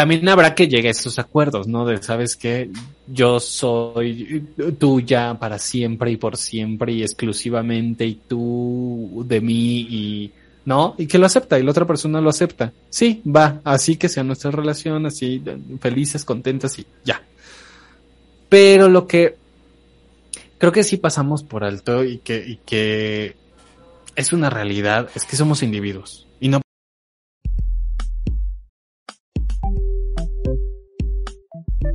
también habrá que llegue a esos acuerdos, ¿no? De, ¿sabes qué? Yo soy tuya para siempre y por siempre y exclusivamente y tú de mí y, ¿no? Y que lo acepta y la otra persona lo acepta. Sí, va, así que sea nuestra relación, así, felices, contentas y ya. Pero lo que creo que sí pasamos por alto y que, y que es una realidad, es que somos individuos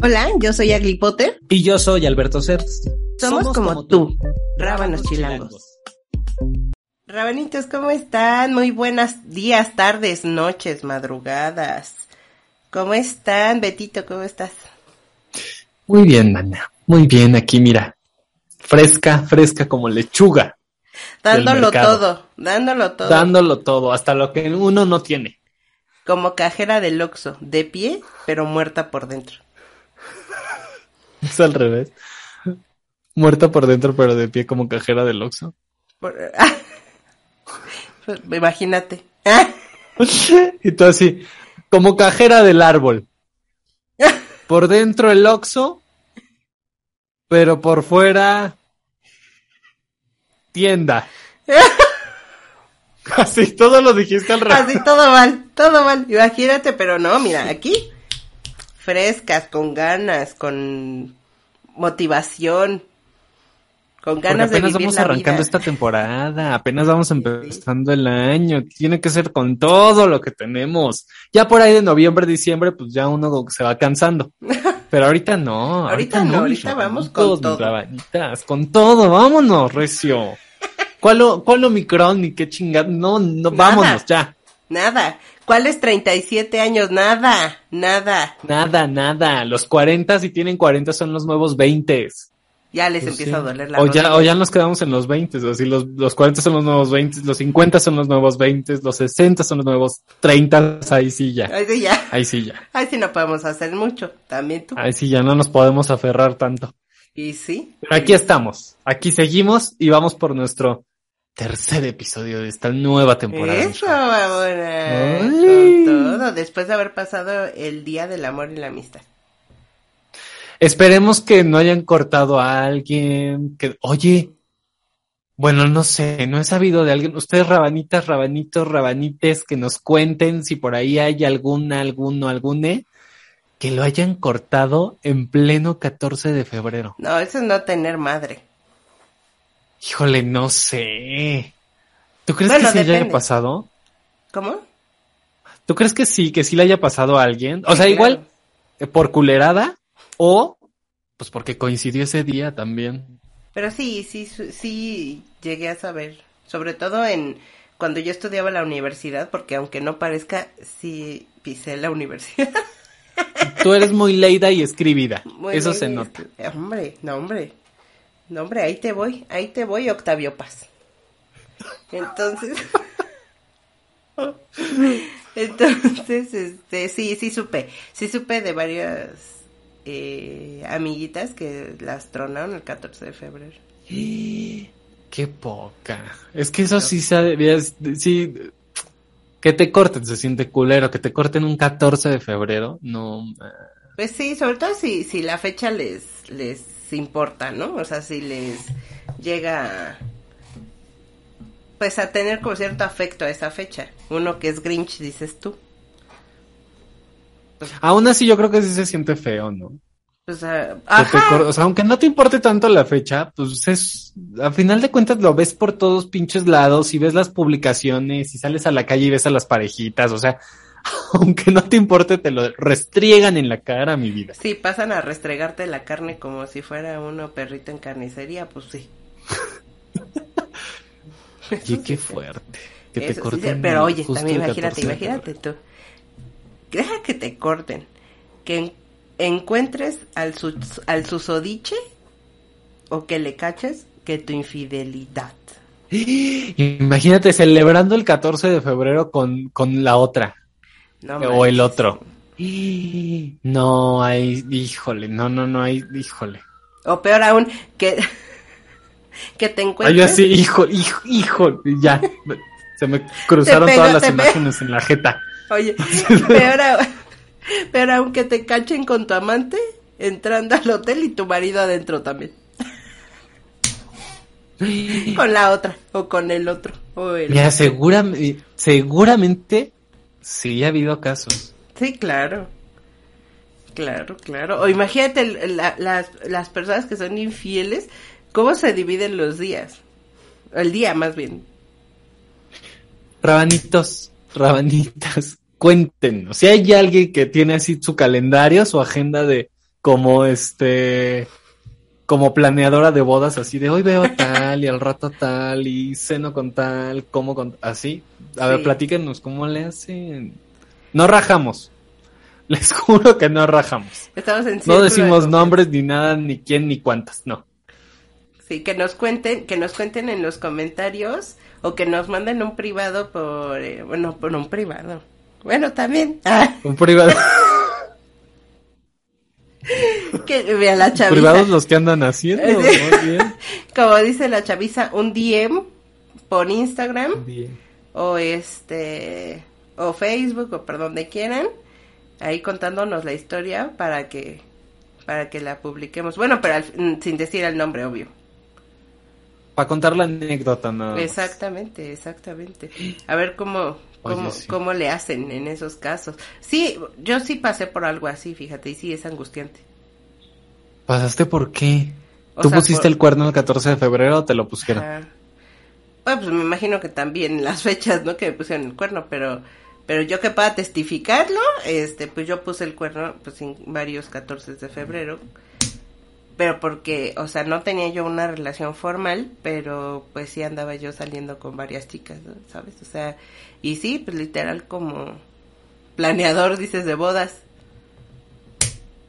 Hola, yo soy Agli Potter. Y yo soy Alberto Certs. Somos, como, tú, rábanos chilangos. Rabanitos, ¿cómo están? Muy buenas días, tardes, noches, madrugadas. ¿Cómo están, Betito? ¿Cómo estás? Muy bien, mana. Muy bien, aquí mira. Fresca, fresca como lechuga. Dándolo todo, dándolo todo. Dándolo todo, hasta lo que uno no tiene. Como cajera del Oxxo, de pie, pero muerta por dentro. Es al revés. Muerta por dentro, pero de pie como cajera del Oxxo. Imagínate. y tú así, como cajera del árbol. Por dentro el Oxxo, pero por fuera tienda. Así todo lo dijiste al revés. Así todo mal, todo mal. Imagínate, pero no, mira, aquí frescas, con ganas, con motivación, con ganas Porque apenas de vivir vamos la arrancando vida. esta temporada, apenas vamos empezando el año, tiene que ser con todo lo que tenemos. Ya por ahí de noviembre, diciembre, pues ya uno se va cansando. Pero ahorita no, Ahorita no, ahorita vamos con todo. con todo, vámonos, recio. ¿Cuál, o- cuál Omicron ni qué chingada? No, no, Nada. vámonos ya. Nada. ¿Cuáles 37 años? Nada, nada. Nada, nada. Los 40 si tienen 40 son los nuevos 20. Ya les Pues empieza sí. a doler la o ya, o ya nos quedamos en los 20, o así los, los 40 son los nuevos 20, los 50 son los nuevos 20, los 60 son los nuevos 30, ahí sí ya, Ay, sí, ya. ahí sí ya, Ay, sí, no podemos hacer mucho. También tú. ahí sí ya no nos podemos aferrar tanto. Y sí. Pero aquí estamos, aquí seguimos y vamos por nuestro tercer episodio de esta nueva temporada. Eso. Con todo. Después de haber pasado el día del amor y la amistad. Esperemos que no hayan cortado a alguien, que, oye, bueno, no sé, no he sabido de alguien, ustedes rabanitas, rabanitos, rabanites, que nos cuenten si por ahí hay alguna, alguno, algune, que lo hayan cortado en pleno 14 de febrero. No, eso es no tener madre. Híjole, no sé. ¿Tú crees Bueno, que sí le haya pasado? ¿Cómo? ¿Tú crees que sí, que sí le haya pasado a alguien? O Sí, sea, igual claro. eh, por culerada o pues porque coincidió ese día también. Pero sí, sí, sí llegué a saber. Sobre todo en cuando yo estudiaba la universidad, porque aunque no parezca, sí pisé la universidad. Tú eres muy leída y escribida. Muy Eso se nota. Hombre, no, hombre. No, hombre, ahí te voy, ahí te voy, Octavio Paz. Entonces. Entonces, este, sí, sí supe. Sí supe de varias eh, amiguitas que las tronaron el 14 de febrero. Qué poca. Es que eso sí sabías, sí, que te corten, se siente culero, que te corten un 14 de febrero, no. Pues sí, sobre todo si, si la fecha les, les importa, ¿no? O sea, si les llega pues a tener como cierto afecto a esa fecha. Uno que es Grinch, dices tú. Aún así yo creo que sí se siente feo, ¿no? Ajá. cor- o sea, aunque no te importe tanto la fecha, pues es, a final de cuentas lo ves por todos pinches lados y ves las publicaciones y sales a la calle y ves a las parejitas, o sea, aunque no te importe, te lo restriegan en la cara, mi vida. Sí, pasan a restregarte la carne como si fuera uno perrito en carnicería, pues sí. Y qué fuerte. Que te Eso sí, corten. pero oye, también imagínate, 14 de imagínate tú. Deja que te corten. Que en- encuentres al, su- al susodiche o que le caches que tu infidelidad. Imagínate celebrando el 14 de febrero con, con la otra No o el otro. No, hay, híjole, no, no, no hay, híjole. O peor aún, que, que te Ay, encuentres. yo así, hijo, hijo, hijo, ya. Se me cruzaron todas las imágenes en la jeta. Oye, peor aún, Pero aunque te cachen con tu amante, entrando al hotel y tu marido adentro también. con la otra o con el otro. O el... Mira, seguramente, seguramente sí ha habido casos. Sí, claro. Claro, claro. O imagínate la- las, las personas que son infieles, cómo se dividen los días. El día, más bien. Rabanitos, rabanitas, cuéntenos. Si hay alguien que tiene así su calendario, su agenda de como este, como planeadora de bodas, así de hoy veo tal y al rato tal y ceno con tal, como con así. A ver, platíquenos cómo le hacen. No rajamos. Les juro que no rajamos. Estamos en No de decimos nombres ni nada, ni quién ni cuántas, no. Sí, que nos cuenten, que nos cuenten en los comentarios o que nos manden un privado por, eh, bueno, por un privado. Bueno, también. Ah, Un privado, que vea la chaviza. privados los que andan haciendo, bien. Como dice la chaviza, un DM por Instagram o este o Facebook o por donde quieran, ahí contándonos la historia para que para que la publiquemos. Bueno, pero al- sin decir el nombre, obvio. Para contar la anécdota, no. Exactamente, exactamente. A ver cómo Oye, cómo, sí. cómo le hacen en esos casos. Sí, yo sí pasé por algo así, fíjate, y sí es angustiante. ¿Pasaste por qué? O ¿Tú sea, pusiste por- el cuerno el 14 de febrero o te lo pusieron? Ajá. Bueno, pues me imagino que también las fechas, ¿no? Que me pusieron el cuerno, pero pero yo que pueda testificarlo, este, pues yo puse el cuerno pues en varios 14 de febrero. Pero porque, o sea, no tenía yo una relación formal, pero pues sí andaba yo saliendo con varias chicas, ¿no? ¿sabes? O sea, y sí, pues literal como planeador, dices, de bodas.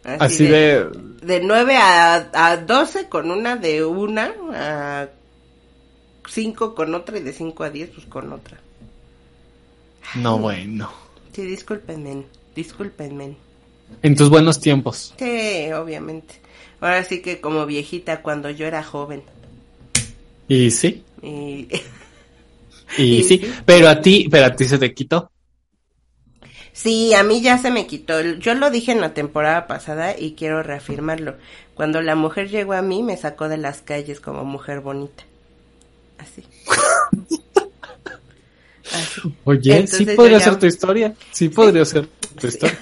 Así de... de 9 a, a 12 con una, de una a 5 con otra y de 5 a 10 pues con otra. No, bueno. Sí, discúlpenme, discúlpenme. En tus buenos tiempos. Sí, obviamente. Ahora sí que como viejita cuando yo era joven. Y sí, Y y Y sí. sí. Pero a ti, pero a ti se te quitó. sí, a mí ya se me quitó. Yo lo dije en la temporada pasada y quiero reafirmarlo. Cuando la mujer llegó a mí me sacó de las calles como mujer bonita. Así. Así. Oye, sí Entonces podría ya- ser tu historia. Sí podría ser tu historia.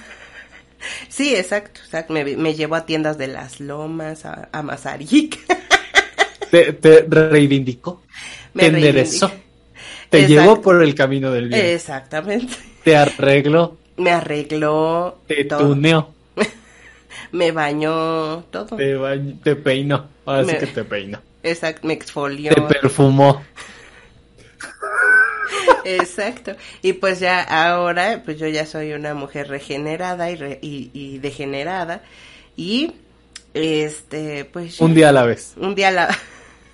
Sí, exacto. O sea, me, me llevó a tiendas de las lomas, a, a Mazarik. Te, te reivindicó. Me te enderezó. Te Exacto. llevó por el camino del bien. Exactamente. Te arregló. Me arregló Te todo. tuneó. Me bañó todo. Te, te peinó. Ahora sí que te peinó. Exacto, me exfolió. Te perfumó. Exacto. Y pues ya ahora, pues yo ya soy una mujer regenerada y, re- y, y degenerada. Y este, pues Un día a la vez. un día a la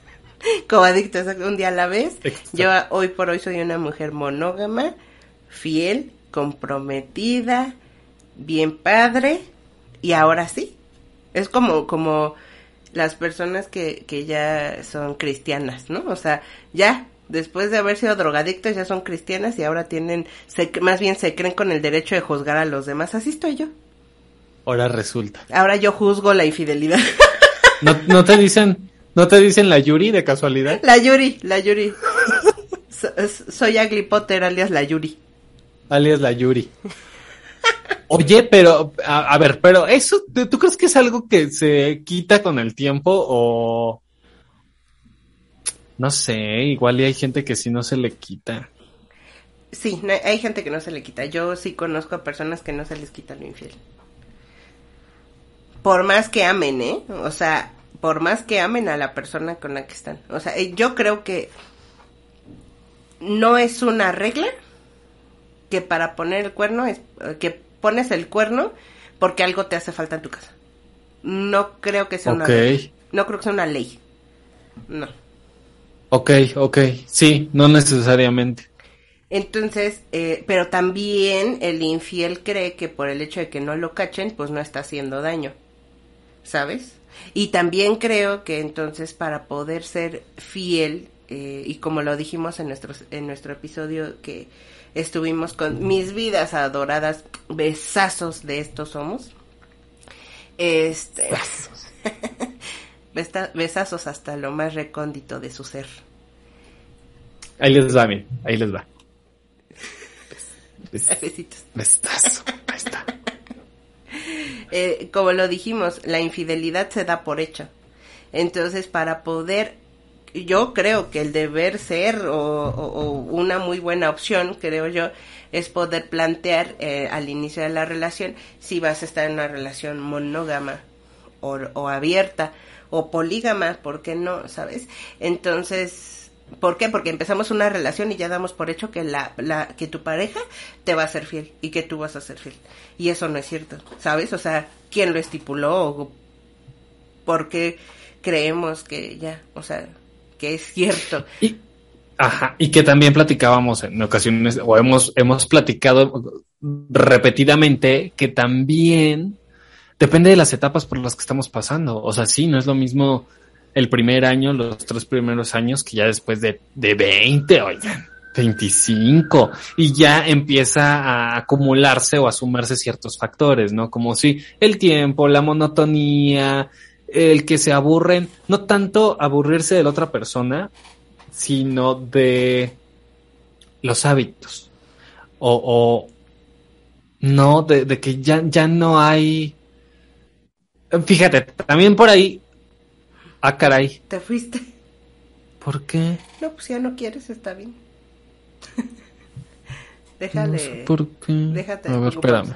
como adicto, un día a la vez. Exacto. Yo hoy por hoy soy una mujer monógama, fiel, comprometida, bien padre y ahora sí. Es como como las personas que, que ya son cristianas, ¿no? O sea, ya después de haber sido drogadictos ya son cristianas y ahora tienen se, más bien se creen con el derecho de juzgar a los demás. Así estoy yo. Ahora resulta. Ahora yo juzgo la infidelidad. ¿No, no te dicen, no te dicen la Yuri de casualidad? La Yuri, la Yuri. So- soy Agli Potter alias la Yuri. Alias la Yuri. Oye, pero, a, a ver, pero eso, ¿tú tú crees que es algo que se quita con el tiempo o... No sé, igual y hay gente que sí no se le quita. Sí, no- hay gente que no se le quita. Yo sí conozco a personas que no se les quita lo infiel. Por más que amen, ¿eh? O sea, por más que amen a la persona con la que están. O sea, eh, yo creo que no es una regla que para poner el cuerno es eh, que pones el cuerno porque algo te hace falta en tu casa. No creo que sea una regla. No creo que sea una ley. No. Ok, ok. Sí, no necesariamente. Entonces, eh, pero también el infiel cree que por el hecho de que no lo cachen, pues no está haciendo daño, ¿sabes? Y también creo que entonces para poder ser fiel, eh, y como lo dijimos en, nuestros, en nuestro episodio que estuvimos con mis vidas adoradas, besazos de estos somos. Este. besazos hasta lo más recóndito de su ser. Ahí les va, miren, ahí les va. Besitos. Bestazo, ahí está. Eh, como lo dijimos, la infidelidad se da por hecho. Entonces, para poder, yo creo que el deber ser o, una muy buena opción, creo yo, es poder plantear eh, al inicio de la relación si vas a estar en una relación monógama o, o abierta o polígama, ¿por qué no? ¿Sabes? Entonces, ¿Por qué? Porque empezamos una relación y ya damos por hecho que la, la, que tu pareja te va a ser fiel y que tú vas a ser fiel. Y eso no es cierto, ¿sabes? O sea, ¿quién lo estipuló? O ¿Por qué creemos que ya, o sea, que es cierto? Y, ajá, y que también platicábamos en ocasiones, o hemos, hemos platicado repetidamente que también depende de las etapas por las que estamos pasando. O sea, sí, no es lo mismo el primer año, los tres primeros años, que ya después de, de 20, oigan, 25, y ya empieza a acumularse o a sumarse ciertos factores, ¿no? Como si el tiempo, la monotonía, el que se aburren, no tanto aburrirse de la otra persona, sino de los hábitos. O, o no, de, de que ya, ya no hay. Fíjate, también por ahí Ah, caray. ¿Te fuiste? ¿Por qué? No, pues ya no quieres, está bien. Déjale. No sé ¿Por qué? Déjate. A ver, espérame.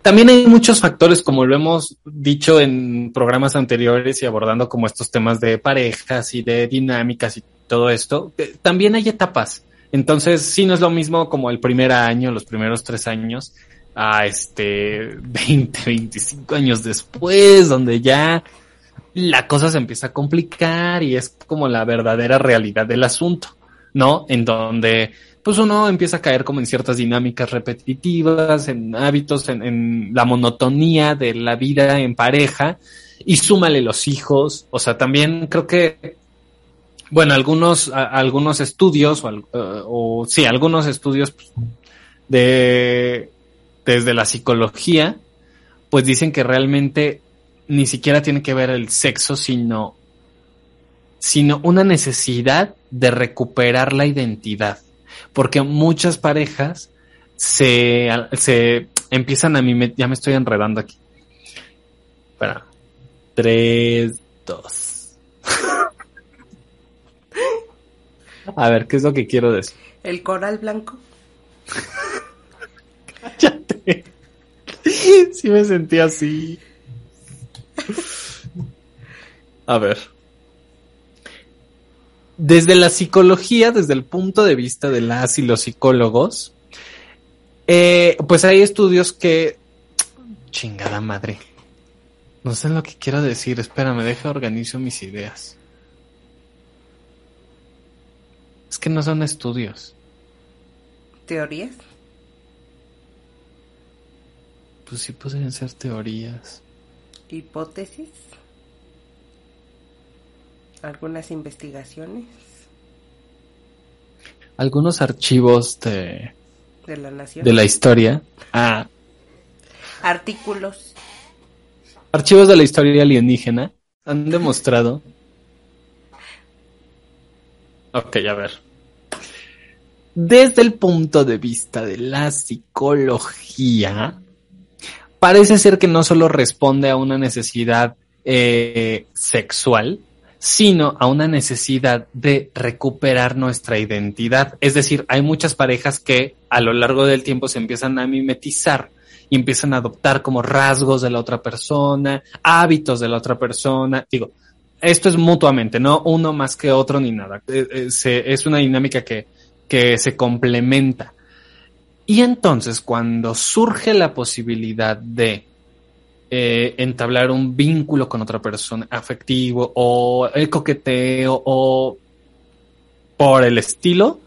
También hay muchos factores, como lo hemos dicho en programas anteriores y abordando como estos temas de parejas y de dinámicas y todo esto. También hay etapas. Entonces, sí, no es lo mismo como el primer año, los primeros tres años, a este 20, 25 años después, donde ya la cosa se empieza a complicar y es como la verdadera realidad del asunto, ¿no? En donde pues uno empieza a caer como en ciertas dinámicas repetitivas, en hábitos, en, la monotonía de la vida en pareja y súmale los hijos, o sea, también creo que bueno, algunos, algunos estudios, o, o, sí, algunos estudios de desde la psicología, pues dicen que realmente ni siquiera tiene que ver el sexo, sino, sino una necesidad de recuperar la identidad. Porque muchas parejas se, se empiezan a mí, ya me estoy enredando aquí. Espera. Tres, dos. A ver, ¿qué es lo que quiero decir? El coral blanco. sí me sentí así. A ver. Desde la psicología, desde el punto de vista de las y los psicólogos, eh, pues hay estudios que... Chingada madre. No sé lo que quiero decir. Espérame, deja organizo mis ideas. Es que no son estudios. ¿Teorías? Pues sí pueden ser teorías. Hipótesis. Algunas investigaciones. Algunos archivos de... De la nación. De la historia. Ah. Artículos. Archivos de la historia alienígena han demostrado. Ok, a ver. Desde el punto de vista de la psicología, parece ser que no solo responde a una necesidad eh, sexual, sino a una necesidad de recuperar nuestra identidad. Es decir, hay muchas parejas que a lo largo del tiempo se empiezan a mimetizar y empiezan a adoptar como rasgos de la otra persona, hábitos de la otra persona. Digo, esto es mutuamente, no uno más que otro ni nada. Eh, eh, es una dinámica que, que se complementa. Y entonces cuando surge la posibilidad de eh, entablar un vínculo con otra persona afectivo o el coqueteo o por el estilo,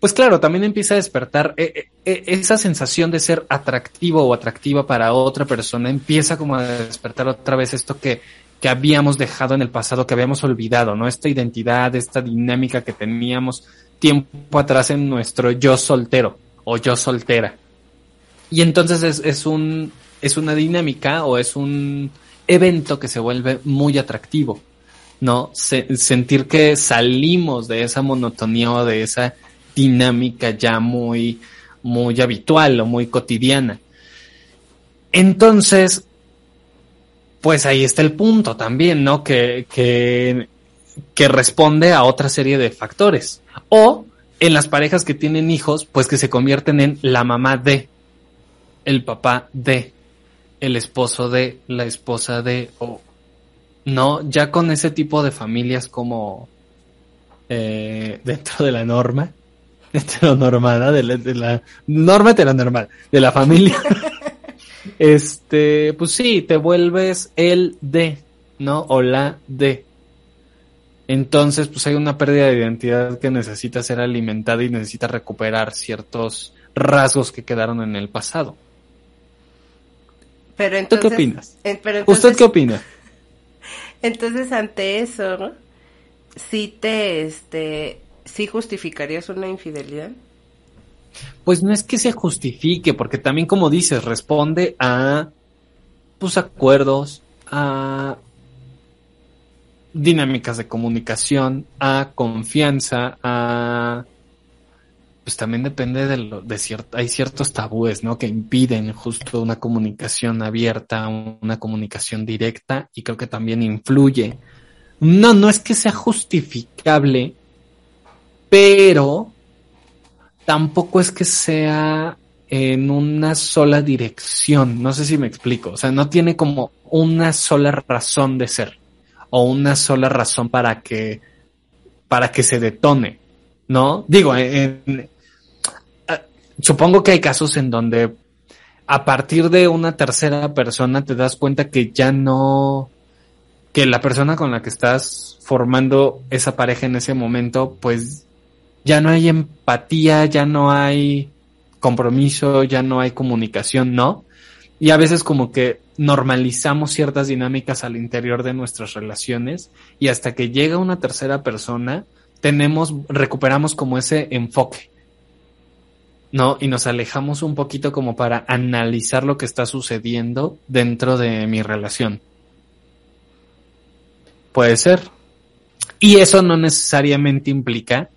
pues claro, también empieza a despertar esa sensación de ser atractivo o atractiva para otra persona, empieza como a despertar otra vez esto que, que habíamos dejado en el pasado, que habíamos olvidado, ¿no? Esta identidad, esta dinámica que teníamos tiempo atrás en nuestro yo soltero o yo soltera. Y entonces es, es un, es una dinámica o es un evento que se vuelve muy atractivo, ¿no? sentir que salimos de esa monotonía o de esa dinámica ya muy, muy habitual o muy cotidiana. Entonces, pues ahí está el punto también, ¿no? Que, que, que responde a otra serie de factores. O en las parejas que tienen hijos, pues que se convierten en la mamá de, el papá de, el esposo de, la esposa de, o no, ya con ese tipo de familias como eh, dentro de la norma, heteronormada, de la, de la norma heteronormal, de la familia, este, pues sí, te vuelves el de, ¿no? O la de. Entonces, pues hay una pérdida de identidad que necesita ser alimentada y necesita recuperar ciertos rasgos que quedaron en el pasado. Pero entonces, qué opinas? ¿Usted qué opina? Entonces, ante eso, ¿sí te, este, sí justificarías una infidelidad? Pues no es que se justifique, porque también como dices, responde a pues acuerdos, a dinámicas de comunicación, a confianza, a pues también depende de lo de cierto hay ciertos tabúes, ¿no? que impiden justo una comunicación abierta, una comunicación directa y creo que también influye. No, no es que sea justificable, pero tampoco es que sea en una sola dirección, no sé si me explico, o sea, no tiene como una sola razón de ser o una sola razón para que para que se detone, ¿no? Digo, en, supongo que hay casos en donde a partir de una tercera persona te das cuenta que ya no que la persona con la que estás formando esa pareja en ese momento, pues ya no hay empatía, ya no hay compromiso, ya no hay comunicación, ¿no? Y a veces como que normalizamos ciertas dinámicas al interior de nuestras relaciones y hasta que llega una tercera persona, tenemos, recuperamos como ese enfoque, ¿no? Y nos alejamos un poquito como para analizar lo que está sucediendo dentro de mi relación. Puede ser. Y eso no necesariamente implica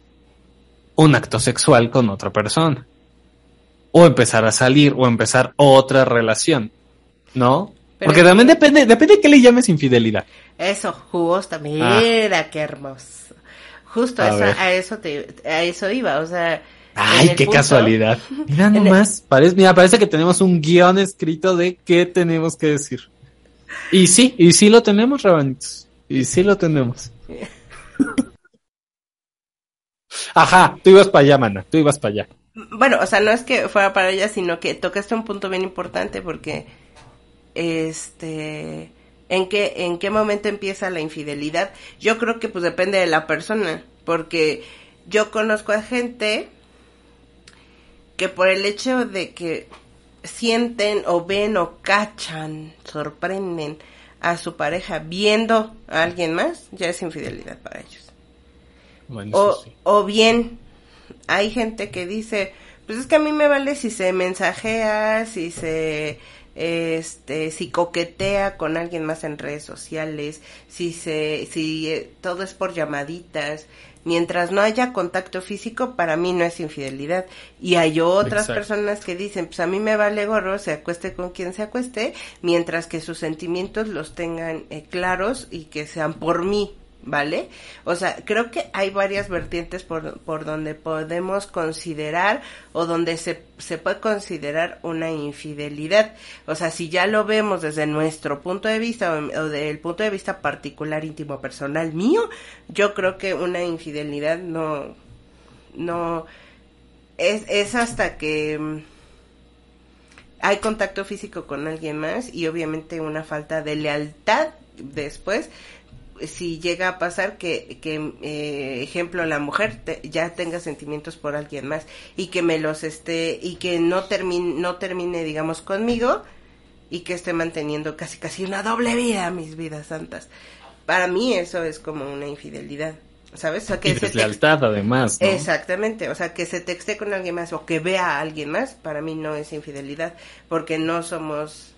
un acto sexual con otra persona. O empezar a salir o empezar otra relación. ¿No? Porque también depende, depende de qué le llames infidelidad. Eso, jugosa, mira ah. qué hermoso. Justo a, eso, a eso te, a eso iba, o sea. Ay, qué casualidad. Mira nomás, parece, mira, parece que tenemos un guion escrito de qué tenemos que decir. Y sí, y sí lo tenemos, Rabanitos. Y sí lo tenemos. Ajá, tú ibas para allá, mana, tú ibas para allá. Bueno, o sea, no es que fuera para allá, sino que tocaste un punto bien importante porque, este, ¿en qué, en qué momento empieza la infidelidad? Yo creo que pues depende de la persona, porque yo conozco a gente que por el hecho de que sienten o ven o cachan, sorprenden a su pareja viendo a alguien más, ya es infidelidad para ellos o, o bien, hay gente que dice, pues es que a mí me vale si se mensajea, si se este si coquetea con alguien más en redes sociales, si se si eh, todo es por llamaditas, mientras no haya contacto físico para mí no es infidelidad y hay otras personas que dicen, pues a mí me vale gorro, se acueste con quien se acueste, mientras que sus sentimientos los tengan eh, claros y que sean por mí, ¿vale? O sea, creo que hay varias vertientes por, por donde podemos considerar o donde se, se puede considerar una infidelidad. O sea, si ya lo vemos desde nuestro punto de vista o, o desde el punto de vista particular, íntimo, personal mío, yo creo que una infidelidad no, no, es, es hasta que mm, hay contacto físico con alguien más y obviamente una falta de lealtad después si llega a pasar que, que eh, ejemplo, la mujer ya tenga sentimientos por alguien más y que me los esté, y que no termine, no termine, digamos, conmigo, y que esté manteniendo casi casi una doble vida, mis vidas santas. Para mí eso es como una infidelidad. ¿Sabes? O sea, que y deslealtad, además. ¿no? Exactamente. O sea, que se texte con alguien más o que vea a alguien más, para mí no es infidelidad. Porque no somos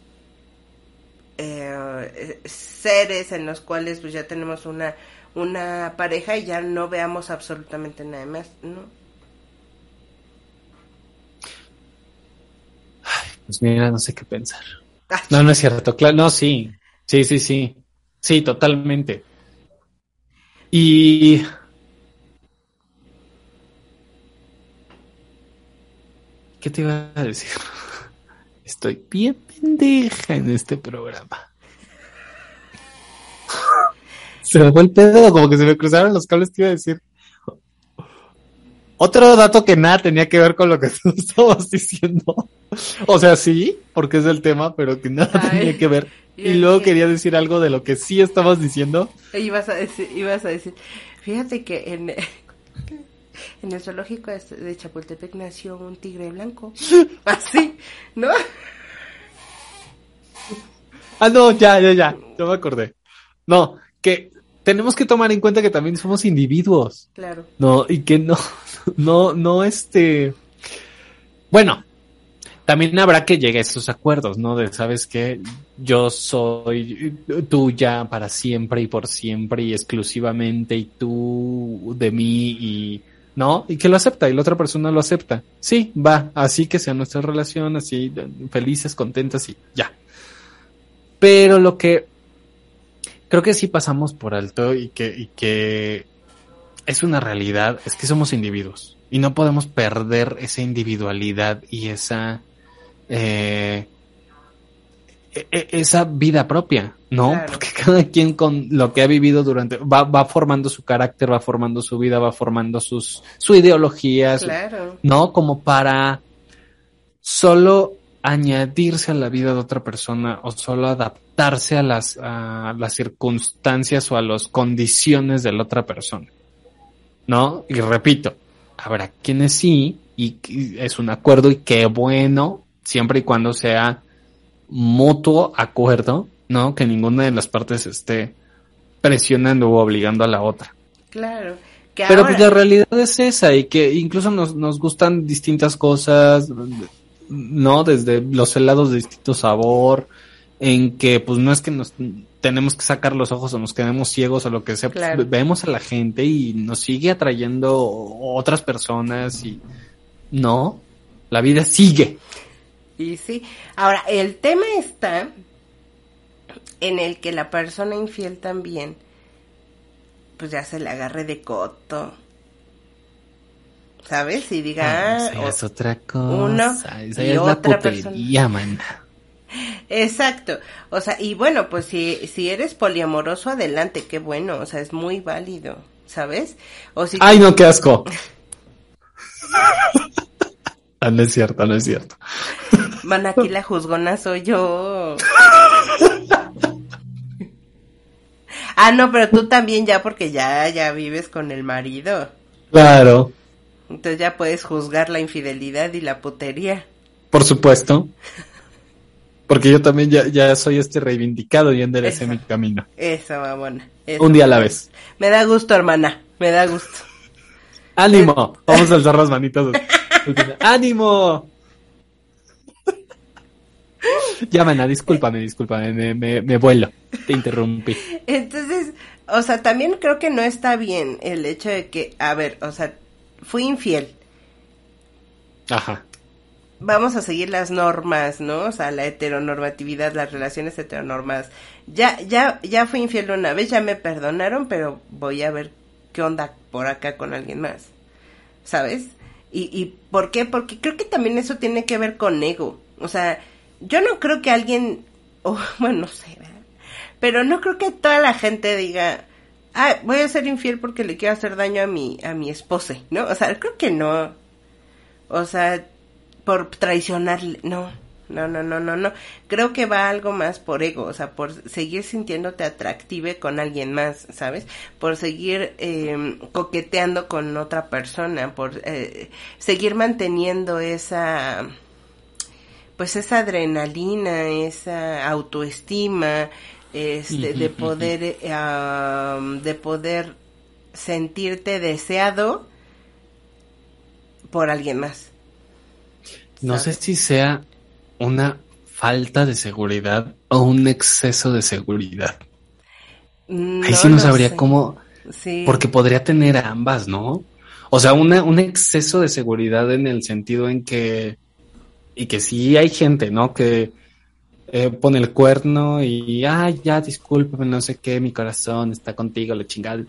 eh, seres en los cuales pues ya tenemos una, una pareja y ya no veamos absolutamente nada más. ¿no? Pues mira, no sé qué pensar. No, no es cierto. Claro, no, sí. Sí, sí, sí. Sí, totalmente. Y... ¿Qué te iba a decir? Estoy bien pendeja en este programa. Se me fue el pedo, como que se me cruzaron los cables, te iba a decir. Otro dato que nada tenía que ver con lo que tú estabas diciendo. O sea, sí, porque es el tema, pero que nada Ay, tenía que ver. y luego que- quería decir algo de lo que sí estabas diciendo. Ibas a decir, ibas a decir, fíjate que en, en el zoológico de Chapultepec nació un tigre blanco. Así, ¿no? Ah, no, ya, ya, ya. Yo me acordé. No, que tenemos que tomar en cuenta que también somos individuos. Claro. No, y que no, no, no, este. Bueno, también habrá que llegar a esos acuerdos, ¿no? De, ¿sabes qué? Yo soy tuya para siempre y por siempre y exclusivamente y tú de mí y, ¿no? Y que lo acepta y la otra persona lo acepta. Sí, va, así que sea nuestra relación, así, felices, contentas y ya. Pero lo que creo que sí pasamos por alto y que, y que es una realidad, es que somos individuos y no podemos perder esa individualidad y esa eh, e- e- esa vida propia, ¿no? Claro. Porque cada quien con lo que ha vivido durante va, va formando su carácter, va formando su vida, va formando sus su ideología, su- Claro. no como para solo añadirse a la vida de otra persona o solo adaptarse a las, a las circunstancias o a las condiciones de la otra persona. ¿No? Y repito, habrá quienes sí, y, y es un acuerdo y qué bueno, siempre y cuando sea mutuo acuerdo, ¿no? Que ninguna de las partes esté presionando o obligando a la otra. Claro. Que Pero ahora- pues la realidad es esa y que incluso nos, nos gustan distintas cosas, ¿no? Desde los helados de distinto sabor, en que pues no es que nos tenemos que sacar los ojos o nos quedemos ciegos o lo que sea, pues, vemos a la gente y nos sigue atrayendo otras personas y no, la vida sigue. Y sí. Ahora, el tema está en el que la persona infiel también, pues ya se le agarre de coto. ¿Sabes? Y diga, Ah, es otra cosa, uno esa y es la putería, man. Exacto. O sea, y bueno, pues si, si eres poliamoroso, adelante, qué bueno. O sea, es muy válido, ¿sabes? O si Ay, no, qué asco. Ah, no es cierto, no es cierto. man, aquí la juzgona soy yo. ah, no, pero tú también ya, porque ya, ya vives con el marido. Claro, Entonces ya puedes juzgar la infidelidad y la putería. por supuesto. Porque yo también ya, ya soy este reivindicado y enderecé Eso. mi camino. Eso, mamona. eso. Un día a la vez. Me da gusto, hermana. Me da gusto. ¡Ánimo! Vamos a alzar las manitas. ¡Ánimo! Ya, mana, discúlpame, discúlpame, me, me, me vuelo. Te interrumpí. Entonces, o sea, también creo que no está bien el hecho de que, a ver, o sea, fui infiel. Ajá. Vamos a seguir las normas, ¿no? O sea, la heteronormatividad, las relaciones heteronormadas. Ya, ya, ya fui infiel una vez, ya me perdonaron, pero voy a ver qué onda por acá con alguien más. ¿Sabes? ¿Y, y por qué? Porque creo que también eso tiene que ver con ego. O sea, yo no creo que alguien, o bueno, no sé, ¿verdad? Pero no creo que toda la gente diga, ah, voy a ser infiel porque le quiero hacer daño a mi, a mi esposa, ¿no? O sea, creo que no. O sea, por traicionarle, no, no, no, no, no, no. Creo que va algo más por ego, o sea, por seguir sintiéndote atractive con alguien más, ¿sabes? Por seguir eh, coqueteando con otra persona, por eh, seguir manteniendo esa pues esa adrenalina, esa autoestima, este, de poder, eh, de poder sentirte deseado por alguien más. No sé si sea una falta de seguridad o un exceso de seguridad. Ahí sí no sabría cómo, porque podría tener ambas, ¿no? O sea, una, un exceso de seguridad en el sentido en que, y que sí hay gente, ¿no? Que eh, pone el cuerno y, ay, ya, discúlpame, no sé qué, mi corazón está contigo, le chingada.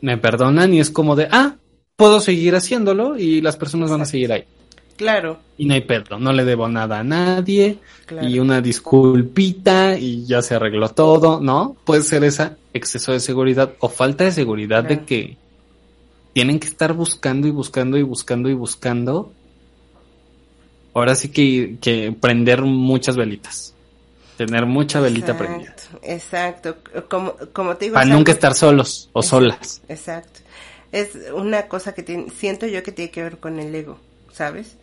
Me perdonan y es como de, ah, puedo seguir haciéndolo y las personas van a seguir ahí. Claro. Y no hay pedo, no le debo nada a nadie y una disculpita y ya se arregló todo, ¿no? Puede ser esa exceso de seguridad o falta de seguridad de que tienen que estar buscando y buscando y buscando y buscando. Ahora sí que, que prender muchas velitas. Tener mucha velita prendida. Exacto. Como, como te digo. Para nunca estar solos o solas. Exacto. Es una cosa que tiene, siento yo que tiene que ver con el ego, ¿sabes?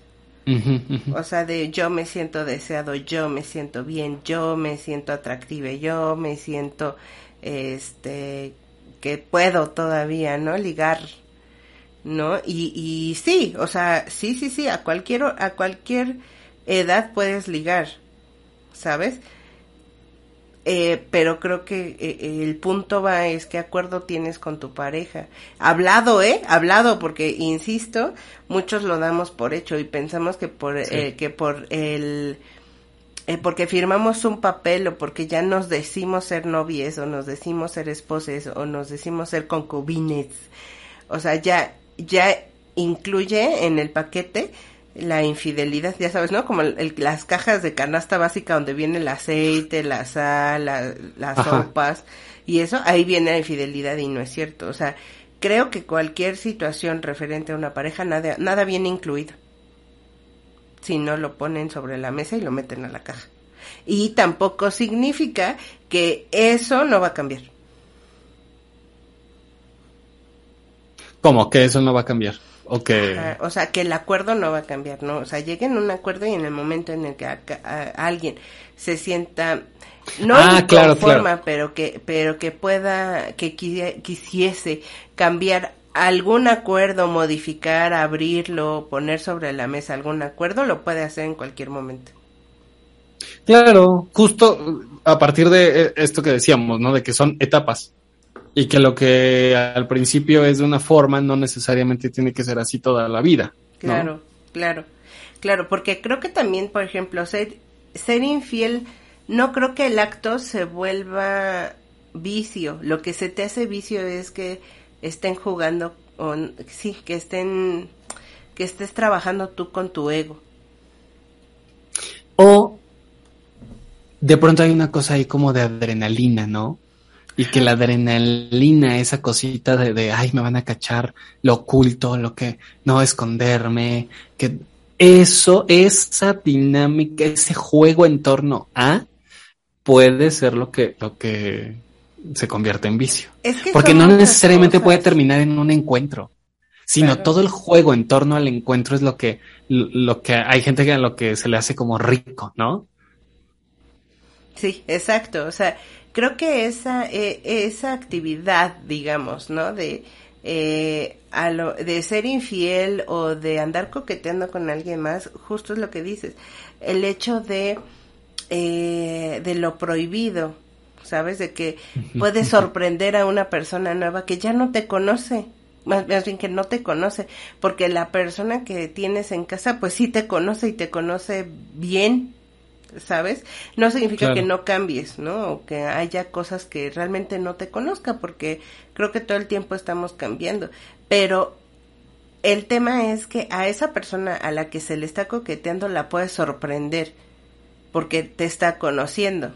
O sea, de yo me siento deseado, yo me siento bien, yo me siento atractiva, yo me siento, este, que puedo todavía, ¿no? Ligar, ¿no? Y, y sí, o sea, sí, sí, sí, a cualquier, a cualquier edad puedes ligar, ¿sabes? Eh, pero creo que eh, el punto va es qué acuerdo tienes con tu pareja. Hablado, ¿eh? Hablado, porque insisto, muchos lo damos por hecho y pensamos que por, eh, que por el, porque firmamos un papel o porque ya nos decimos ser novies o nos decimos ser esposes o nos decimos ser concubines, o sea, ya, ya incluye en el paquete la infidelidad, ya sabes, ¿no? Como las cajas de canasta básica donde viene el aceite, la sal, las sopas y eso, ahí viene la infidelidad y no es cierto. O sea, creo que cualquier situación referente a una pareja, nada, nada viene incluido. Si no lo ponen sobre la mesa y lo meten a la caja. Y tampoco significa que eso no va a cambiar. ¿Cómo que eso no va a cambiar? Okay. o sea, que el acuerdo no va a cambiar, ¿no? O sea, lleguen a un acuerdo y en el momento en el que alguien se sienta no ah, forma pero que pero que pueda que quisiese cambiar algún acuerdo, modificar, abrirlo, poner sobre la mesa algún acuerdo, lo puede hacer en cualquier momento. Claro, justo a partir de eh, esto que decíamos, ¿no? De que son etapas. Y que lo que al principio es de una forma no necesariamente tiene que ser así toda la vida. Claro, claro, claro, porque creo que también, por ejemplo, ser, ser infiel, no creo que el acto se vuelva vicio. Lo que se te hace vicio es que estén jugando, o sí, que estén, que estés trabajando tú con tu ego. O de pronto hay una cosa ahí como de adrenalina, ¿no? Y que la adrenalina, esa cosita de, de, ay, me van a cachar, lo oculto, lo que, no esconderme, que eso, esa dinámica, ese juego en torno a, puede ser lo que, lo que se convierte en vicio. Porque no necesariamente puede terminar en un encuentro, sino todo el juego en torno al encuentro es lo que, lo que hay gente que a lo que se le hace como rico, ¿no? Sí, exacto. O sea, creo que esa, eh, esa actividad, digamos, ¿no? De, eh, a lo, de ser infiel o de andar coqueteando con alguien más, justo es lo que dices. El hecho de, eh, de lo prohibido, ¿sabes? De que puedes sorprender a una persona nueva que ya no te conoce. Más, más bien que no te conoce, porque la persona que tienes en casa, pues sí te conoce y te conoce bien, ¿sabes? No significa que no cambies, ¿no? O que haya cosas que realmente no te conozca, porque creo que todo el tiempo estamos cambiando. Pero el tema es que a esa persona a la que se le está coqueteando la puedes sorprender, porque te está conociendo,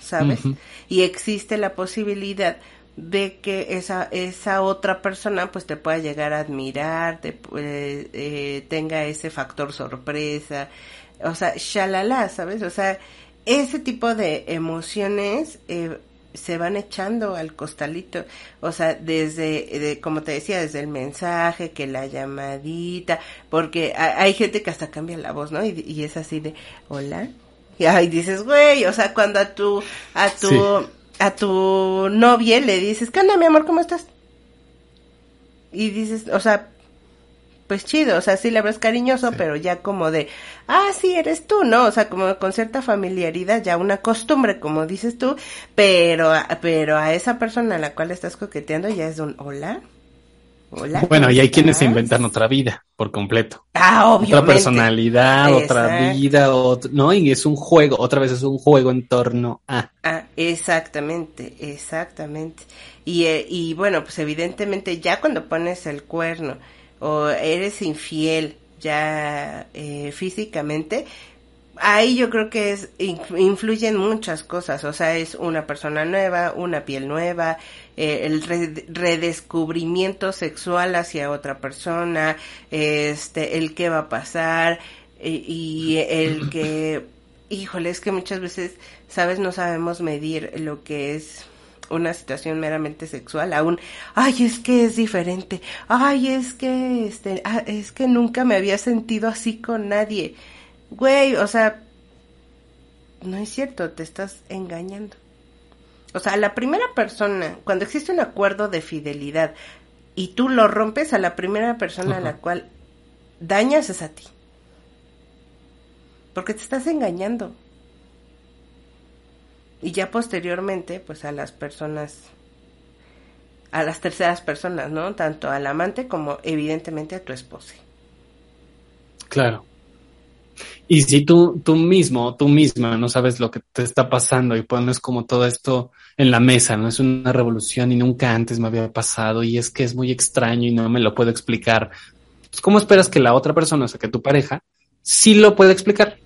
¿sabes? Y existe la posibilidad de que esa esa otra persona pues te pueda llegar a admirar, te, eh, tenga ese factor sorpresa, o sea, shalala, ¿sabes? O sea, ese tipo de emociones, eh, se van echando al costalito. O sea, desde, como te decía, desde el mensaje, que la llamadita, porque hay gente que hasta cambia la voz, ¿no? Y, es así de, hola. Y ahí dices, güey, o sea, cuando a tu, a tu, a tu novia le dices, ¿qué onda, mi amor, cómo estás? Y dices, o sea, pues chido, o sea, sí le hablas cariñoso, pero ya como de, ah, sí, eres tú, ¿no? O sea, como con cierta familiaridad, ya una costumbre, como dices tú, pero, pero a esa persona a la cual estás coqueteando ya es un hola. Hola. Bueno, y hay quienes se inventan otra vida por completo. Ah, obviamente. Otra personalidad, otra vida, ¿no? Y es un juego, otra vez es un juego en torno a. Ah, exactamente, exactamente. Y, eh, y bueno, pues evidentemente ya cuando pones el cuerno, o eres infiel ya eh, físicamente, ahí yo creo que es influyen muchas cosas, o sea, es una persona nueva, una piel nueva, eh, el redescubrimiento sexual hacia otra persona, este, el qué va a pasar y el que, híjole, es que muchas veces, sabes, no sabemos medir lo que es una situación meramente sexual, aún, ay, es que es diferente, ay, es que, este, ah, es que nunca me había sentido así con nadie. Güey, o sea, no es cierto, te estás engañando. O sea, la primera persona, cuando existe un acuerdo de fidelidad y tú lo rompes, a la primera persona a la cual dañas es a ti. Porque te estás engañando y ya posteriormente pues a las personas a las terceras personas, ¿no? Tanto al amante como evidentemente a tu esposa. Claro. Y si tú, tú mismo, tú misma no sabes lo que te está pasando y pones como todo esto en la mesa, ¿no? Es una revolución y nunca antes me había pasado y es que es muy extraño y no me lo puedo explicar. Pues, ¿Cómo esperas que la otra persona, o sea, que tu pareja, sí lo pueda explicar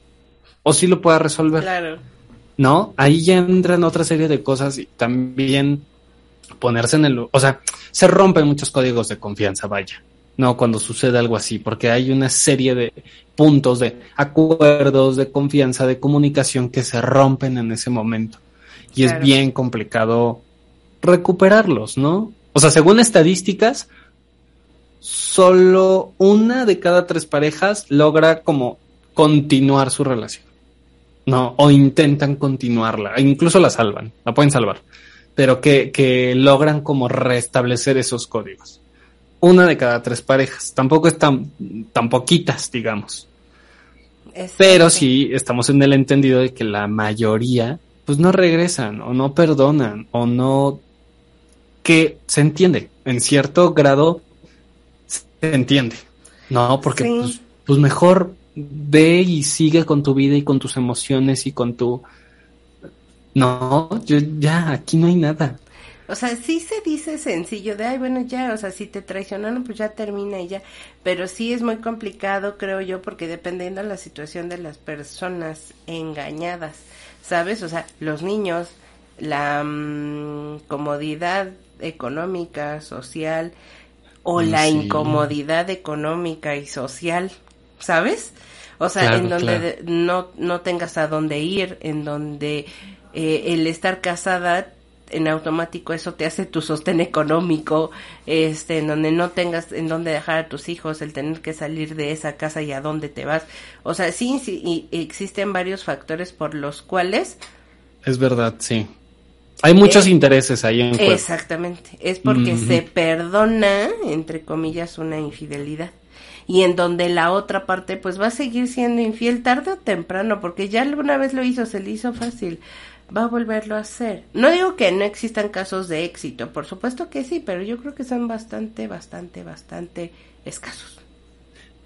o sí lo pueda resolver? Claro. ¿No? Ahí ya entran otra serie de cosas y también ponerse en el, o sea, se rompen muchos códigos de confianza, vaya, ¿no? Cuando sucede algo así, porque hay una serie de puntos de acuerdos, de confianza, de comunicación que se rompen en ese momento. Y es bien complicado recuperarlos, ¿no? O sea, según estadísticas, solo una de cada tres parejas logra como continuar su relación. No, o intentan continuarla, e incluso la salvan, la pueden salvar, pero que, que logran como restablecer esos códigos. Una de cada tres parejas, tampoco es tan, tan poquitas, digamos. Pero sí estamos en el entendido de que la mayoría, pues no regresan, o no perdonan, o no, que se entiende, en cierto grado se entiende, ¿no? Porque pues, pues mejor ve y sigue con tu vida y con tus emociones y con tu... No, yo ya, aquí no hay nada. O sea, sí se dice sencillo de, ay, bueno, ya, o sea, si te traicionaron, pues ya termina y ya. Pero sí es muy complicado, creo yo, porque dependiendo de la situación de las personas engañadas, ¿sabes? O sea, los niños, la mm, comodidad económica, social, o la incomodidad económica y social, ¿sabes? O sea, en donde no, no tengas a dónde ir, en donde eh, el estar casada en automático eso te hace tu sostén económico, este, en donde no tengas en dónde dejar a tus hijos, el tener que salir de esa casa y a dónde te vas. O sea, sí, sí existen varios factores por los cuales... Es verdad, sí. Hay muchos eh, intereses ahí en. Exactamente. Es porque se perdona, entre comillas, una infidelidad y en donde la otra parte pues va a seguir siendo infiel tarde o temprano, porque ya alguna vez lo hizo, se le hizo fácil, va a volverlo a hacer. No digo que no existan casos de éxito, por supuesto que sí, pero yo creo que son bastante, bastante, bastante escasos.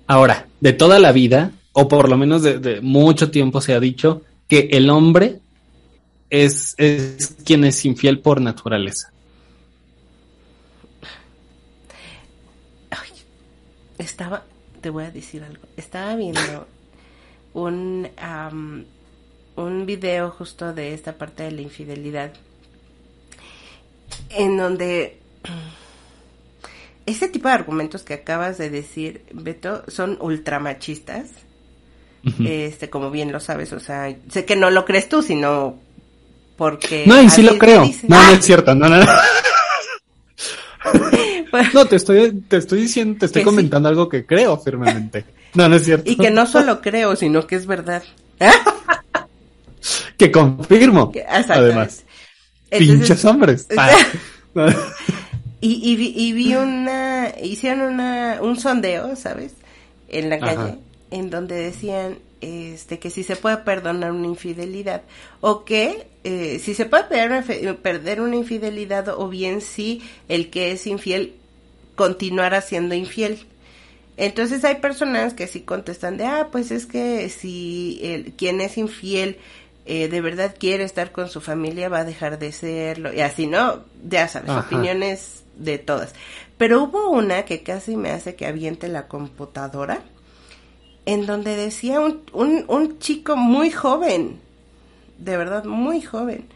Ahora, de toda la vida, o por lo menos de, mucho tiempo se ha dicho que el hombre es, es quien es infiel por naturaleza. estaba, te voy a decir algo. Estaba viendo un, un video justo de esta parte de la infidelidad, en donde ese tipo de argumentos que acabas de decir, Beto, son ultramachistas. Este, como bien lo sabes, o sea, sé que no lo crees tú, sino porque... No, y sí lo creo. No, no es cierto, no, no, no. no, te estoy, te estoy diciendo, te estoy comentando algo que creo firmemente. No, no es cierto. Y que no solo creo, sino que es verdad. que confirmo. Además. Pinches hombres. Ah. y, y, vi una, hicieron una, un sondeo, ¿sabes? En la calle, en donde decían, este, que si se puede perdonar una infidelidad o que eh, si se puede perder perder una infidelidad o bien si el que es infiel continuara siendo infiel. Entonces hay personas que sí contestan de, ah, pues es que si el, quien es infiel eh, de verdad quiere estar con su familia va a dejar de serlo. Y así, ¿no? Ya sabes, opiniones de todas. Pero hubo una que casi me hace que aviente la computadora, en donde decía un, un, un chico muy joven, de verdad muy joven,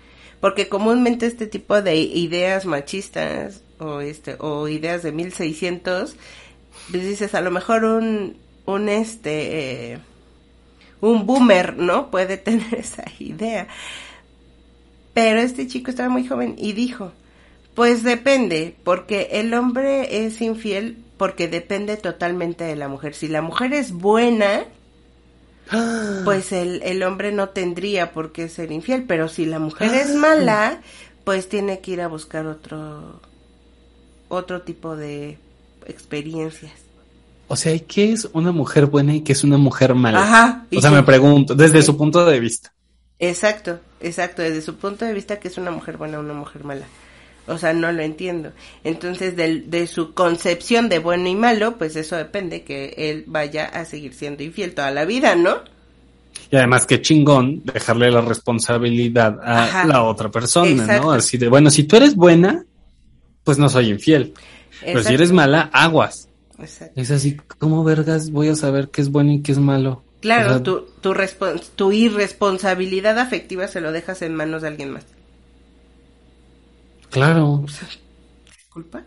porque comúnmente este tipo de ideas machistas o este o ideas de 1600 pues dices a lo mejor un un este eh, un boomer, ¿no? Puede tener esa idea. Pero este chico estaba muy joven y dijo, pues depende, porque el hombre es infiel porque depende totalmente de la mujer. Si la mujer es buena, pues el, el hombre no tendría por qué ser infiel, pero si la mujer es ah. mala, pues tiene que ir a buscar otro, otro tipo de experiencias. O sea, qué es una mujer buena y qué es una mujer mala? Ajá. O sea, me pregunto, desde su punto de vista. Exacto, exacto, desde su punto de vista, ¿qué es una mujer buena o una mujer mala? O sea, no lo entiendo. Entonces, de, de su concepción de bueno y malo, pues eso depende que él vaya a seguir siendo infiel toda la vida, ¿no? Y además, qué chingón dejarle la responsabilidad a la otra persona, ¿no? Así de, bueno, si tú eres buena, pues no soy infiel. Pero si eres mala, aguas. Es así, ¿cómo vergas voy a saber qué es bueno y qué es malo? Claro, tu, tu, tu irresponsabilidad afectiva se lo dejas en manos de alguien más. Claro. Disculpa.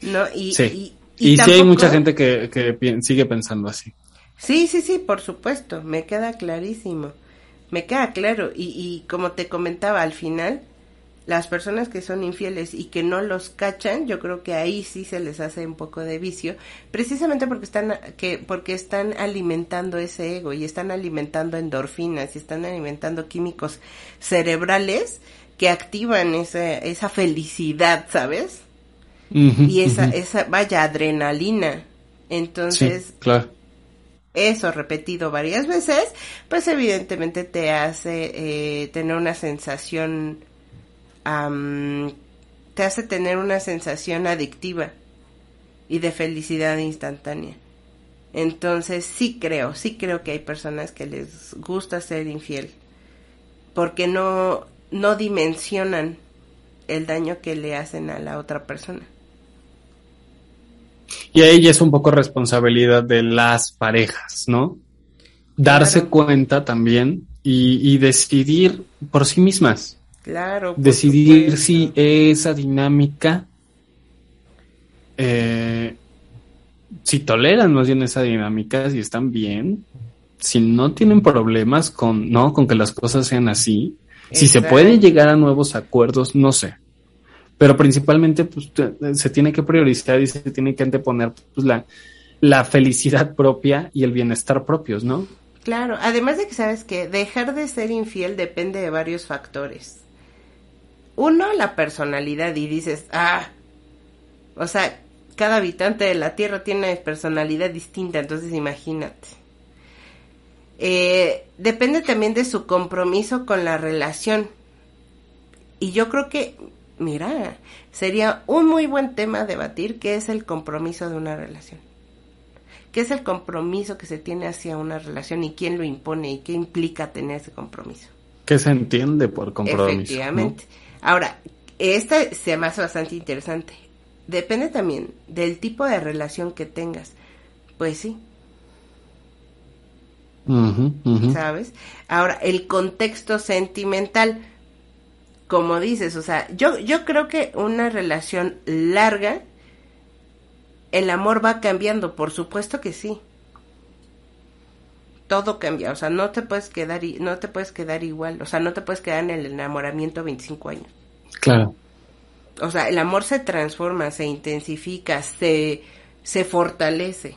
No, y, sí. y, sí hay mucha gente que, que sigue pensando así. Sí, sí, sí, por supuesto, me queda clarísimo. Me queda claro. Y, y como te comentaba al final, las personas que son infieles y que no los cachan, yo creo que ahí sí se les hace un poco de vicio, precisamente porque están que porque están alimentando ese ego y están alimentando endorfinas y están alimentando químicos cerebrales que activan esa esa felicidad, ¿sabes? y esa esa vaya adrenalina. Entonces, claro. Eso repetido varias veces, pues evidentemente te hace eh, tener una sensación te hace tener una sensación adictiva y de felicidad instantánea. Entonces sí creo, sí creo que hay personas que les gusta ser infiel porque no, no dimensionan el daño que le hacen a la otra persona. Y ahí es un poco responsabilidad de las parejas, ¿no? Darse cuenta también y, y decidir por sí mismas. Claro. Decidir si esa dinámica, eh, si toleran más bien esa dinámica, si están bien, si no tienen problemas con, no, con que las cosas sean así, si se puede llegar a nuevos acuerdos, no sé. Pero principalmente pues, se tiene que priorizar y se tiene que anteponer pues, la, la felicidad propia y el bienestar propios, ¿no? Claro, además de que sabes que dejar de ser infiel depende de varios factores uno, la personalidad y dices, ah, o sea, cada habitante de la Tierra tiene una personalidad distinta, entonces imagínate. Eh, depende también de su compromiso con la relación. Y yo creo que, mira, sería un muy buen tema debatir qué es el compromiso de una relación. ¿Qué es el compromiso que se tiene hacia una relación y quién lo impone y qué implica tener ese compromiso? ¿Qué se entiende por compromiso? Efectivamente. Ahora, esta se me hace bastante interesante. Depende también del tipo de relación que tengas. Pues sí. ¿Sabes? Ahora, el contexto sentimental, como dices, o sea, yo, yo creo que una relación larga, el amor va cambiando, por supuesto que sí. Todo cambia, o sea, no te puedes quedar y no te puedes quedar igual, o sea, no te puedes quedar en el enamoramiento 25 años. Claro. O sea, el amor se transforma, se intensifica, se se fortalece.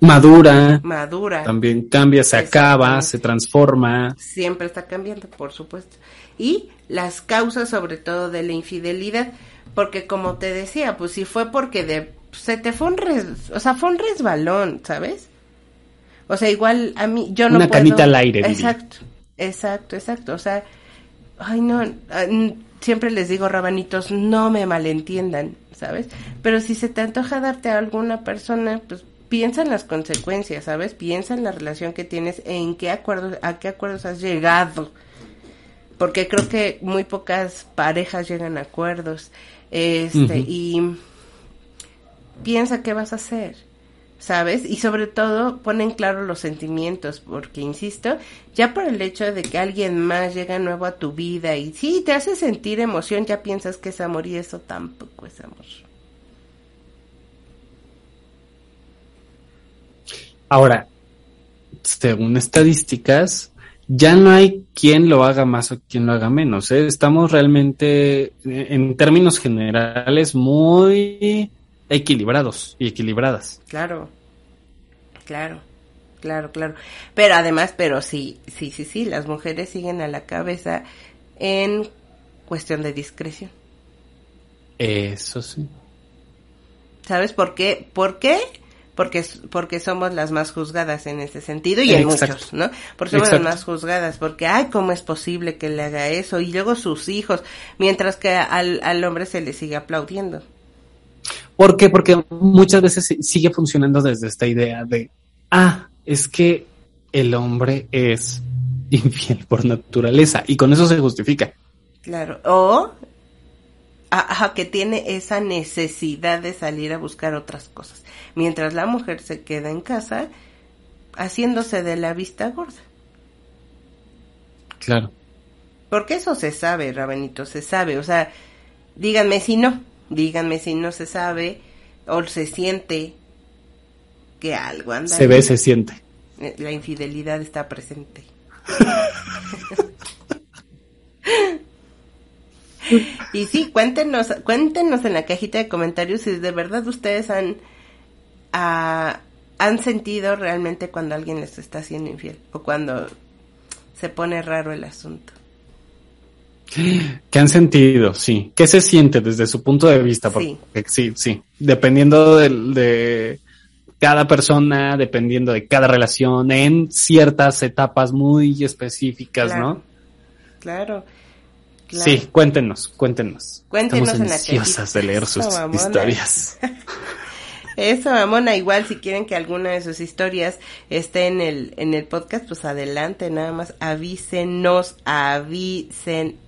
Madura. Madura. También cambia, se acaba, se transforma. Siempre está cambiando, por supuesto. Y las causas sobre todo de la infidelidad, porque como te decía, pues si fue porque de se te fue un res, o sea, fue un resbalón, ¿sabes? O sea, igual a mí yo no Una canita al aire. Exacto. Exacto, exacto, o sea, ay no, ah, siempre les digo rabanitos, no me malentiendan, ¿sabes? Pero si se te antoja darte a alguna persona, pues piensa en las consecuencias, ¿sabes? Piensa en la relación que tienes, en qué acuerdos, a qué acuerdos has llegado. Porque creo que muy pocas parejas llegan a acuerdos. Este, y piensa qué vas a hacer. ¿Sabes? Y sobre todo ponen claro los sentimientos, porque insisto, ya por el hecho de que alguien más llega nuevo a tu vida y sí, te hace sentir emoción, ya piensas que es amor y eso tampoco es amor. Ahora, según estadísticas, ya no hay quien lo haga más o quien lo haga menos. ¿eh? Estamos realmente, en términos generales, muy equilibrados y equilibradas. Claro, claro, claro, claro. Pero además, pero sí, sí, sí, sí, las mujeres siguen a la cabeza en cuestión de discreción. Eso sí. ¿Sabes por qué? ¿Por qué? Porque, porque somos las más juzgadas en ese sentido y en muchos, ¿no? Porque somos las más juzgadas, porque, ay, ¿cómo es posible que le haga eso? Y luego sus hijos, mientras que al, al hombre se le sigue aplaudiendo. ¿Por qué? Porque muchas veces sigue funcionando desde esta idea de, ah, es que el hombre es infiel por naturaleza y con eso se justifica. Claro, o a, que tiene esa necesidad de salir a buscar otras cosas, mientras la mujer se queda en casa haciéndose de la vista gorda. Claro. Porque eso se sabe, Rabenito, se sabe, o sea, díganme si no, Díganme si no se sabe o se siente que algo anda. Se ve, se siente. Eh, la infidelidad está presente. y sí, cuéntenos, cuéntenos en la cajita de comentarios si de verdad ustedes han, ah, han sentido realmente cuando alguien les está haciendo infiel o cuando se pone raro el asunto. ¿Qué han sentido? Sí. ¿Qué se siente desde su punto de vista? Porque, sí. sí, Dependiendo de, cada persona, dependiendo de cada relación, en ciertas etapas muy específicas, ¿no? Claro. Sí, cuéntenos, cuéntenos. Cuéntenos Estamos ansiosas de leer sus historias. Eso, Amona, igual si quieren que alguna de sus historias esté en el, en el podcast, pues adelante, nada más avísenos, avísenos.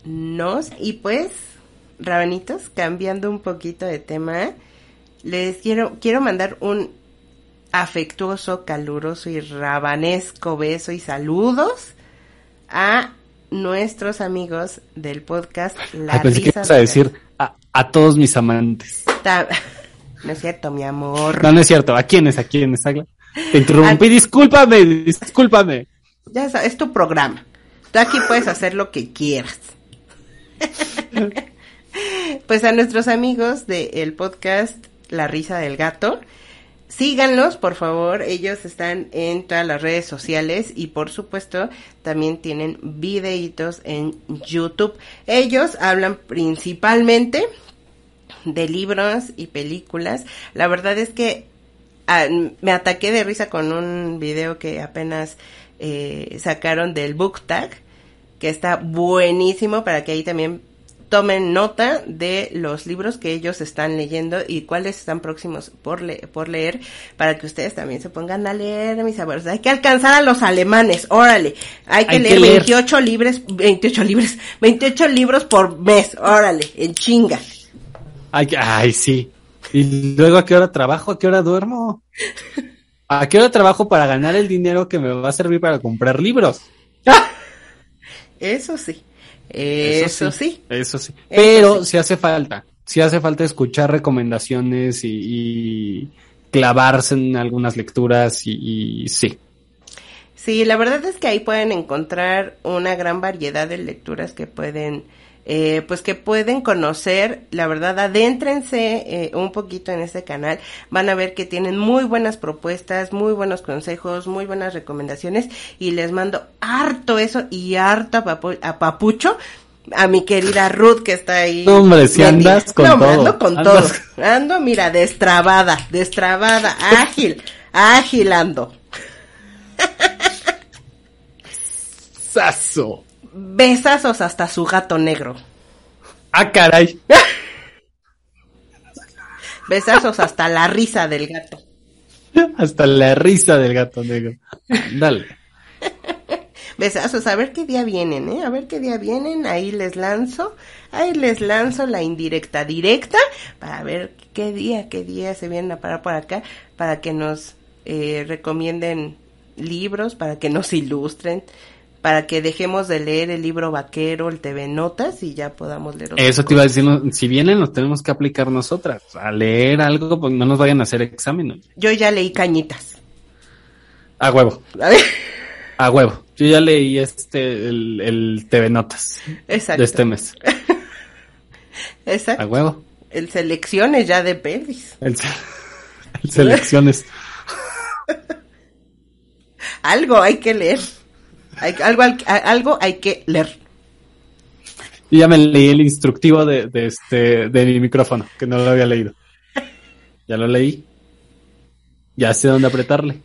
Y pues, rabanitos, cambiando un poquito de tema, les quiero, quiero mandar un afectuoso, caluroso y rabanesco beso y saludos a nuestros amigos del podcast La Risa. a decir a, a todos mis amantes. No es cierto, mi amor. No, no es cierto. ¿A quiénes? ¿A quiénes? Te interrumpí. Discúlpame, discúlpame. Ya sabes, es tu programa. Tú aquí puedes hacer lo que quieras. pues a nuestros amigos del podcast La Risa del Gato, síganlos, por favor. Ellos están en todas las redes sociales y por supuesto también tienen videitos en YouTube. Ellos hablan principalmente de libros y películas. La verdad es que ah, me ataqué de risa con un video que apenas eh, sacaron del book tag, que está buenísimo para que ahí también tomen nota de los libros que ellos están leyendo y cuáles están próximos por, por leer para que ustedes también se pongan a leer, mis abuelos. Hay que alcanzar a los alemanes, órale. Hay que leer 28 libros, 28 libros, 28 libros por mes, órale, en chinga. Ay, ay, sí. ¿Y luego a qué hora trabajo? ¿A qué hora duermo? ¿A qué hora trabajo para ganar el dinero que me va a servir para comprar libros? Eso sí. Eso, sí, Eso sí. Pero si hace falta. Si hace falta escuchar recomendaciones y, clavarse en algunas lecturas y, sí. Sí, la verdad es que ahí pueden encontrar una gran variedad de lecturas que pueden, eh, pues que pueden conocer. La verdad, adéntrense eh, un poquito en este canal. Van a ver que tienen muy buenas propuestas, muy buenos consejos, muy buenas recomendaciones y les mando harto eso y harto a papucho a mi querida Ruth que está ahí. No, hombre, si andas con no, todo. Ando con todo. Ando, mira, destrabada, destrabada, ágil, ágil ando. Saso. Besazos hasta su gato negro. Ah, caray. Besazos hasta la risa del gato. Hasta la risa del gato negro. Dale. Besazos, a ver qué día vienen, ¿eh? A ver qué día vienen, ahí les lanzo, ahí les lanzo la indirecta directa para ver qué día, qué día se vienen a parar por acá, para que nos eh, recomienden libros, para que nos ilustren, para que dejemos de leer el libro vaquero, el TV Notas y ya podamos leer. Eso te iba a decir, si vienen nos tenemos que aplicar nosotras, a leer algo, pues no nos vayan a hacer exámenes. Yo ya leí cañitas. A huevo. A huevo. Yo ya leí este, el, el TV Notas. Exacto. De este mes. Exacto. A huevo. El selecciones ya de pelis. El, selecciones. algo hay que leer. Hay, algo, algo hay que leer. Y ya me leí el instructivo de, de, este, de mi micrófono, que no lo había leído. Ya lo leí. Ya sé dónde apretarle.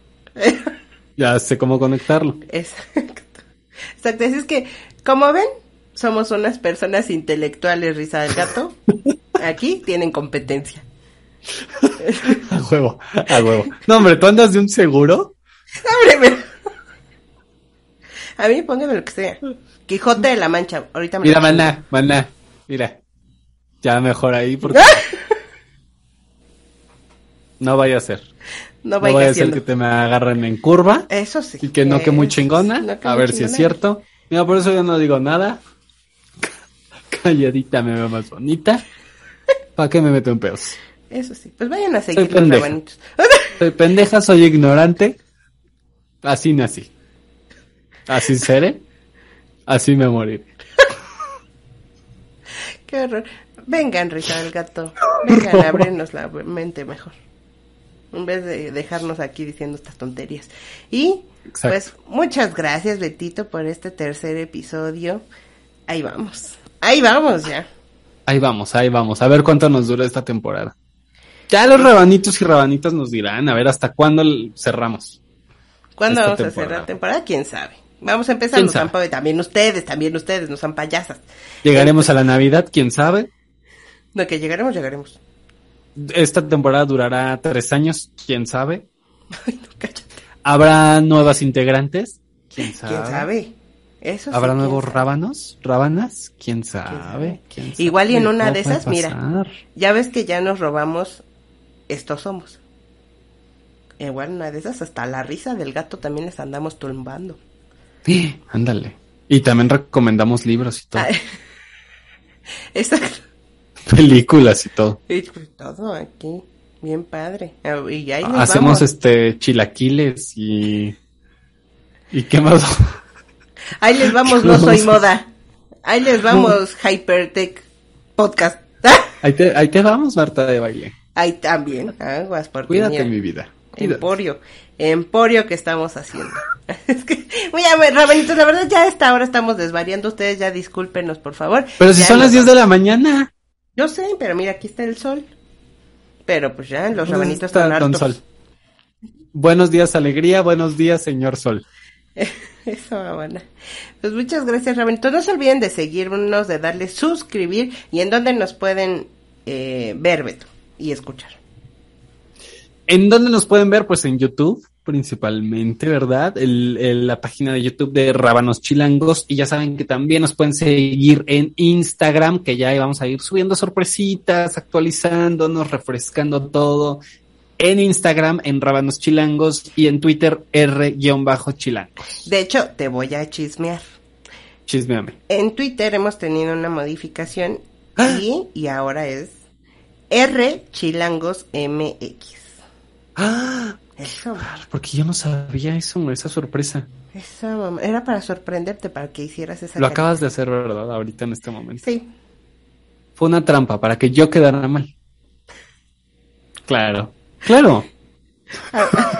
Ya sé cómo conectarlo. Exacto. Exacto. Así es que, como ven, somos unas personas intelectuales, risa del gato. Aquí tienen competencia. a huevo, a huevo. No, hombre, ¿tú andas de un seguro? Hombre, A mí póngame lo que sea. Quijote de la Mancha. Ahorita me Mira, maná, maná. Mira. Ya mejor ahí porque... no vaya a ser. No, vaya, a ser que te me agarren en curva. Eso sí. Y que no que muy chingona. a ver si es cierto. Mira, por eso yo no digo nada. Calladita me veo más bonita. ¿Para qué me meto en peos? Eso sí. Pues vayan a seguir los rabanitos. soy pendeja, soy ignorante. Así nací. Así seré. Así me moriré. Qué horror. Vengan, Rita del gato. Vengan, abrirnos la mente mejor en vez de dejarnos aquí diciendo estas tonterías. Y pues muchas gracias Betito por este tercer episodio. Ahí vamos. Ahí vamos ya. Ahí vamos, ahí vamos. A ver cuánto nos dura esta temporada. Ya los rabanitos y rabanitas nos dirán, a ver hasta cuándo cerramos. ¿Cuándo vamos a cerrar la temporada? ¿Quién sabe? Vamos a empezar, también ustedes, también ustedes, no son payasas. ¿Llegaremos a la Navidad? ¿Quién sabe? No, que llegaremos, llegaremos. Esta temporada durará tres años, quién sabe. ¿Habrá nuevas integrantes? ¿Quién sabe? Eso ¿Habrá nuevos rábanos? ¿Rábanas? ¿Quién sabe? Igual y en una de esas, mira, ya ves que ya nos robamos estos somos. Igual en una de esas, hasta la risa del gato también les andamos tumbando. Ándale. Y también recomendamos libros y todo. Exacto. Películas y todo. Y pues, todo aquí, bien padre. Ah, y ahí Hacemos este chilaquiles y... ¿Y qué más? Ahí les vamos, no soy moda. Ahí les vamos, Hypertech Podcast. ahí, te, ahí te vamos, Marta de Baile. Ahí también, aguas por Cuídate, mi vida. Emporio, emporio que estamos haciendo. es que, mira, Rabenitos, la verdad ya a esta hora estamos desvariando. Ustedes ya discúlpenos, por favor. Pero si son las 10 de la mañana. Yo sé, pero mira, aquí está el sol. Pero pues ya, los rabanitos están hartos. Sol. Buenos días, alegría. Buenos días, señor sol. Eso, bueno. Pues muchas gracias, Rabanitos. No se olviden de seguirnos, de darle suscribir y en dónde nos pueden eh, ver, Beto, y escuchar. ¿En dónde nos pueden ver? Pues en YouTube principalmente, ¿verdad? El, la página de YouTube de Rábanos Chilangos. Y ya saben que también nos pueden seguir en Instagram, que ya vamos a ir subiendo sorpresitas, actualizándonos, refrescando todo. En Instagram, en Rábanos Chilangos y en Twitter, R-Chilangos. De hecho, te voy a chismear. Chismeame. En Twitter hemos tenido una modificación ¡Ah! y, y ahora es R Chilangos MX. ¡Ah! Eso. Porque yo no sabía eso, esa sorpresa. Esa mamá- era para sorprenderte, para que hicieras esa Lo carita. acabas de hacer, ¿verdad? Ahorita en este momento. Sí. Fue una trampa para que yo quedara mal. Claro. Claro.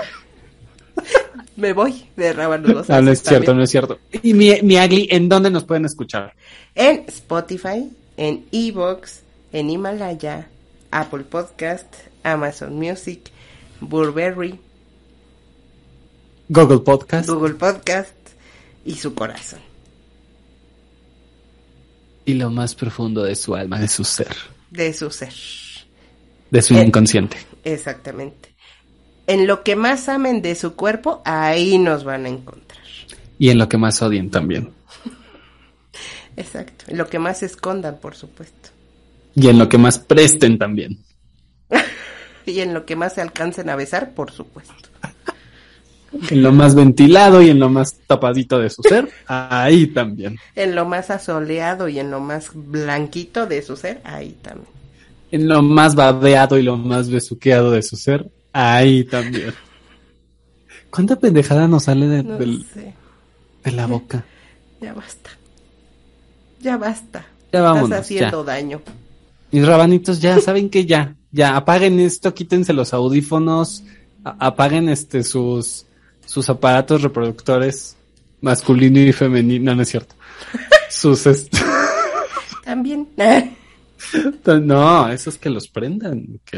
Me voy de Rábanos No, no es cierto, no es cierto. Y mi, mi Agli, ¿en dónde nos pueden escuchar? En Spotify, en Evox, en Himalaya, Apple Podcast, Amazon Music, Burberry, Google Podcast Google Podcast y su corazón. y lo más profundo de su alma, de su ser, De su ser. de su Eh. inconsciente. Exactamente. En lo que más amen de su cuerpo, ahí nos van a encontrar. Y en lo que más odien también. Exacto. En lo que más escondan, por supuesto. Y en lo que más presten también. Y en lo que más se alcancen a besar, por supuesto. En lo más ventilado y en lo más tapadito de su ser, ahí también. En lo más asoleado y en lo más blanquito de su ser, ahí también. En lo más babeado y lo más besuqueado de su ser, ahí también. ¿Cuánta pendejada nos sale de, No del- de la boca? Ya basta. Ya basta. Ya vámonos, Estás haciendo ya. daño. Mis rabanitos, ya saben que ya, ya apaguen esto, quítense los audífonos, apaguen este sus sus aparatos reproductores masculino y femenino, no, no es cierto. Sus est- También. no, esos que los prendan, que